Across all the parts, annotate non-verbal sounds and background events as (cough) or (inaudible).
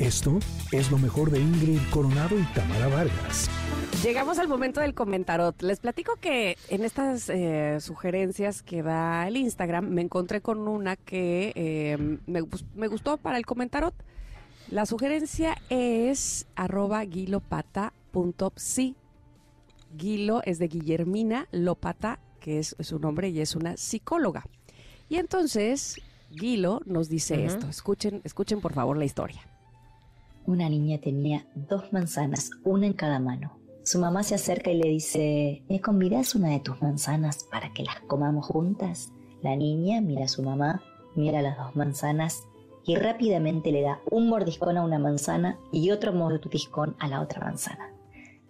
Esto es lo mejor de Ingrid Coronado y Tamara Vargas. Llegamos al momento del comentarot. Les platico que en estas eh, sugerencias que da el Instagram me encontré con una que eh, me, me, gustó para el comentarot. La sugerencia es arroba guilopata.psi. Guilo es de Guillermina Lopata, que es su nombre y es una psicóloga. Y entonces Guilo nos dice esto. Escuchen, escuchen por favor la historia. Una niña tenía dos manzanas, una en cada mano. Su mamá se acerca y le dice, ¿me convidas una de tus manzanas para que las comamos juntas? La niña mira a su mamá, mira las dos manzanas y rápidamente le da un mordiscón a una manzana y otro mordiscón a la otra manzana.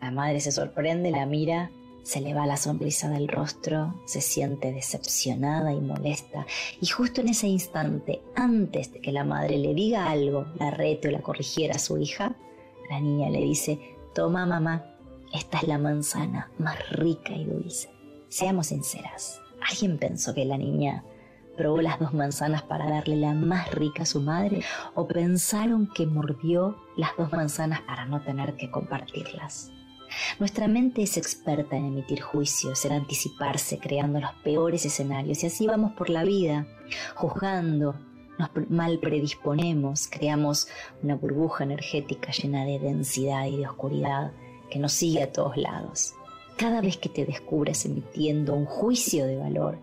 La madre se sorprende, la mira, se le va la sonrisa del rostro, se siente decepcionada y molesta. Y justo en ese instante, antes de que la madre le diga algo, la rete o la corrigiera a su hija, la niña le dice, toma mamá, esta es la manzana más rica y dulce. Seamos sinceras, ¿alguien pensó que la niña probó las dos manzanas para darle la más rica a su madre o pensaron que mordió las dos manzanas para no tener que compartirlas? Nuestra mente es experta en emitir juicios, en anticiparse, creando los peores escenarios y así vamos por la vida, juzgando, nos mal predisponemos, creamos una burbuja energética llena de densidad y de oscuridad que nos sigue a todos lados. Cada vez que te descubres emitiendo un juicio de valor,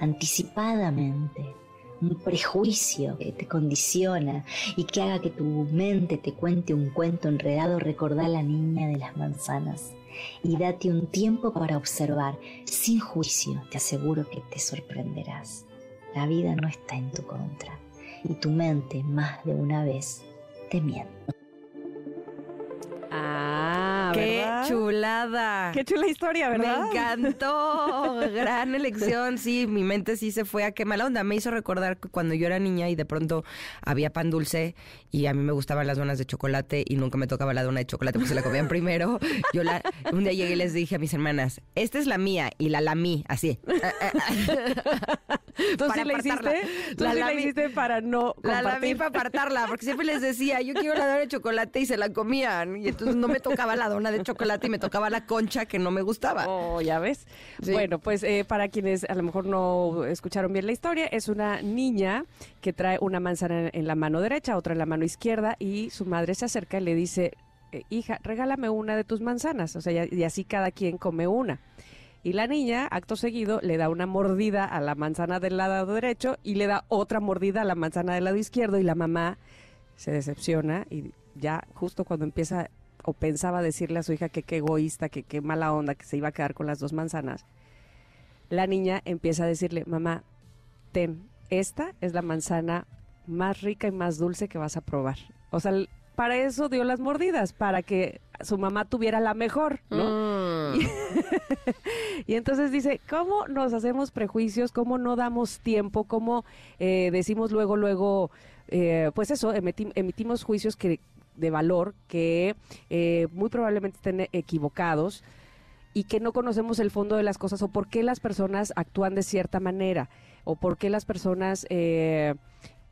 anticipadamente, un prejuicio que te condiciona y que haga que tu mente te cuente un cuento enredado, recordá a la niña de las manzanas y date un tiempo para observar, sin juicio, te aseguro que te sorprenderás. La vida no está en tu contra y tu mente más de una vez te miente. ¡Qué chulada! ¡Qué chula historia, ¿verdad? Me encantó. Gran elección. Sí, mi mente sí se fue a qué mala onda. Me hizo recordar cuando yo era niña y de pronto había pan dulce y a mí me gustaban las donas de chocolate y nunca me tocaba la dona de chocolate porque se la comían (laughs) primero. Yo la, un día llegué y les dije a mis hermanas, esta es la mía y la lamí, así. (laughs) ¿Tú sí la hiciste? ¿Tú la, sí la hiciste para no compartir? La lamí para apartarla, porque siempre les decía, yo quiero la dona de chocolate y se la comían. Y entonces no me tocaba la dona de chocolate y me tocaba la concha que no me gustaba. Oh, ya ves. Bueno, pues eh, para quienes a lo mejor no escucharon bien la historia, es una niña que trae una manzana en la mano derecha, otra en la mano izquierda y su madre se acerca y le dice, eh, hija, regálame una de tus manzanas. O sea, y así cada quien come una. Y la niña, acto seguido, le da una mordida a la manzana del lado derecho y le da otra mordida a la manzana del lado izquierdo y la mamá se decepciona y ya justo cuando empieza o pensaba decirle a su hija que qué egoísta, que qué mala onda, que se iba a quedar con las dos manzanas, la niña empieza a decirle, mamá, ten, esta es la manzana más rica y más dulce que vas a probar. O sea, para eso dio las mordidas, para que su mamá tuviera la mejor, ¿no? Mm. (laughs) Y, entonces dice, ¿cómo nos hacemos prejuicios? ¿Cómo no damos tiempo? ¿Cómo eh, decimos luego, luego, eh, pues eso, emitimos juicios que de valor que eh, muy probablemente estén equivocados y que no conocemos el fondo de las cosas o por qué las personas actúan de cierta manera o por qué las personas eh,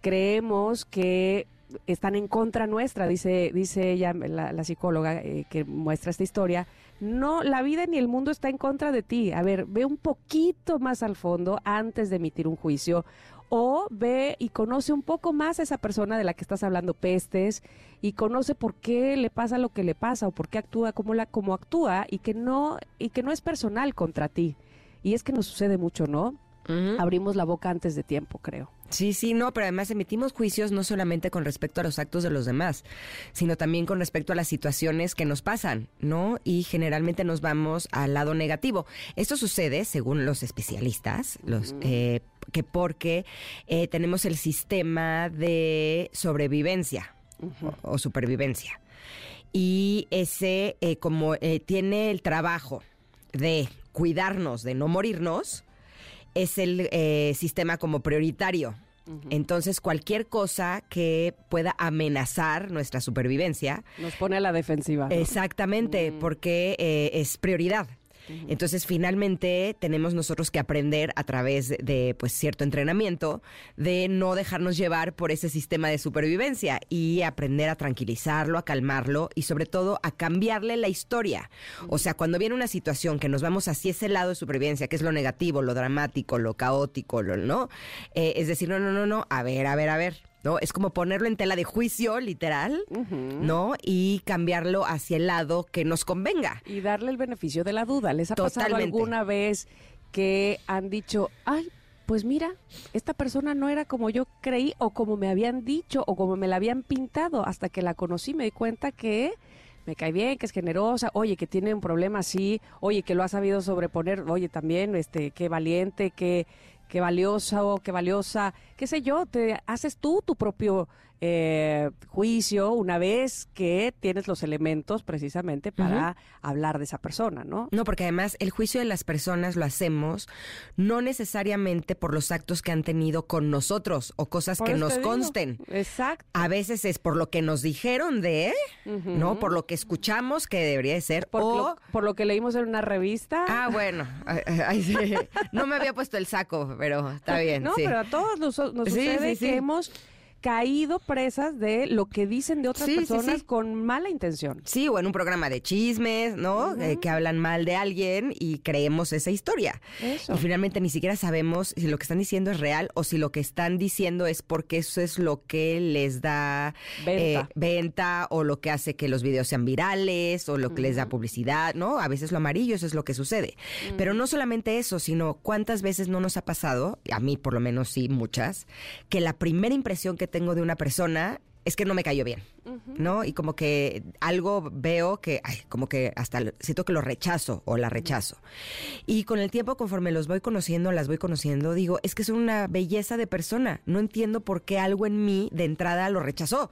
creemos que están en contra nuestra, dice, dice ella, la, psicóloga eh, que muestra esta historia. No, la vida ni el mundo está en contra de ti. A ver, ve un poquito más al fondo antes de emitir un juicio o ve y conoce un poco más a esa persona de la que estás hablando pestes y conoce por qué le pasa lo que le pasa o por qué actúa como la como actúa y que no y que no es personal contra ti. Y es que nos sucede mucho, ¿no? Abrimos la boca antes de tiempo, creo. Sí, sí, no, pero además emitimos juicios no solamente con respecto a los actos de los demás, sino también con respecto a las situaciones que nos pasan, ¿no? Y generalmente nos vamos al lado negativo. Esto sucede, según los especialistas, los eh, que porque eh, tenemos el sistema de sobrevivencia o, supervivencia. Y ese, eh, como eh, tiene el trabajo de cuidarnos, de no morirnos, es el sistema como prioritario. Entonces, cualquier cosa que pueda amenazar nuestra supervivencia. Nos pone a la defensiva. Exactamente, mm. porque es prioridad. Entonces, finalmente, tenemos nosotros que aprender a través de, pues, cierto entrenamiento de no dejarnos llevar por ese sistema de supervivencia y aprender a tranquilizarlo, a calmarlo y sobre todo a cambiarle la historia. O sea, cuando viene una situación que nos vamos hacia ese lado de supervivencia, que es lo negativo, lo dramático, lo caótico, lo, ¿no? Eh, es decir, no, no, no, no, a ver, a ver, a ver. ¿No? Es como ponerlo en tela de juicio, literal, ¿no? Y cambiarlo hacia el lado que nos convenga. Y darle el beneficio de la duda. ¿Les ha pasado alguna vez que han dicho, ay, pues mira, esta persona no era como yo creí o como me habían dicho o como me la habían pintado. Hasta que la conocí me di cuenta que me cae bien, que es generosa, oye, que tiene un problema así, oye, que lo ha sabido sobreponer, oye, también, este, qué valiente, qué, qué valiosa o qué valiosa, qué sé yo, te haces tú tu propio eh, juicio una vez que tienes los elementos precisamente para hablar de esa persona, ¿no? No, porque además el juicio de las personas lo hacemos no necesariamente por los actos que han tenido con nosotros o cosas que nos consten. Exacto. A veces es por lo que nos dijeron de, ¿no? Por lo que escuchamos que debería de ser. Por, o... lo, por lo que leímos en una revista. Ah, bueno. (laughs) No me había puesto el saco, pero está (laughs) bien. No, pero a todos nos, sucede que hemos caído presas de lo que dicen de otras personas con mala intención. Sí, o en un programa de chismes, ¿no? Eh, que hablan mal de alguien y creemos esa historia. Y finalmente ni siquiera sabemos si lo que están diciendo es real o si lo que están diciendo es porque eso es lo que les da venta, eh, o lo que hace que los videos sean virales o lo que les da publicidad, ¿no? A veces lo amarillo, eso es lo que sucede. Pero no solamente eso, sino cuántas veces no nos ha pasado, a mí por lo menos sí, muchas, que la primera impresión que tengo de una persona es que no me cayó bien, ¿no? Y como que algo veo que, ay, como que hasta siento que lo rechazo o la rechazo. Y con el tiempo, conforme los voy conociendo, las voy conociendo, digo, es que es una belleza de persona. No entiendo por qué algo en mí de entrada lo rechazó.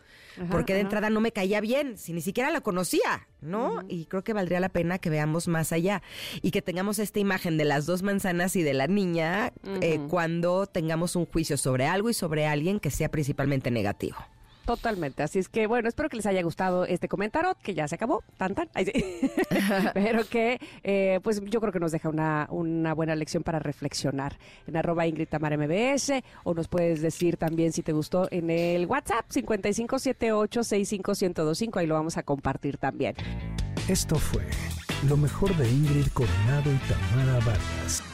porque de entrada no me caía bien, si ni siquiera la conocía, ¿no? Y creo que valdría la pena que veamos más allá y que tengamos esta imagen de las dos manzanas y de la niña eh, cuando tengamos un juicio sobre algo y sobre alguien que sea principalmente negativo. Totalmente. Así es que, bueno, espero que les haya gustado este comentario, que ya se acabó, tan tan. (laughs) (laughs) Pero que, eh, pues yo creo que nos deja una, una buena lección para reflexionar. En arroba Ingrid Tamar MBS, o nos puedes decir también si te gustó en el WhatsApp 5578-65125. Ahí lo vamos a compartir también. Esto fue lo mejor de Ingrid Coronado y Tamara Vargas.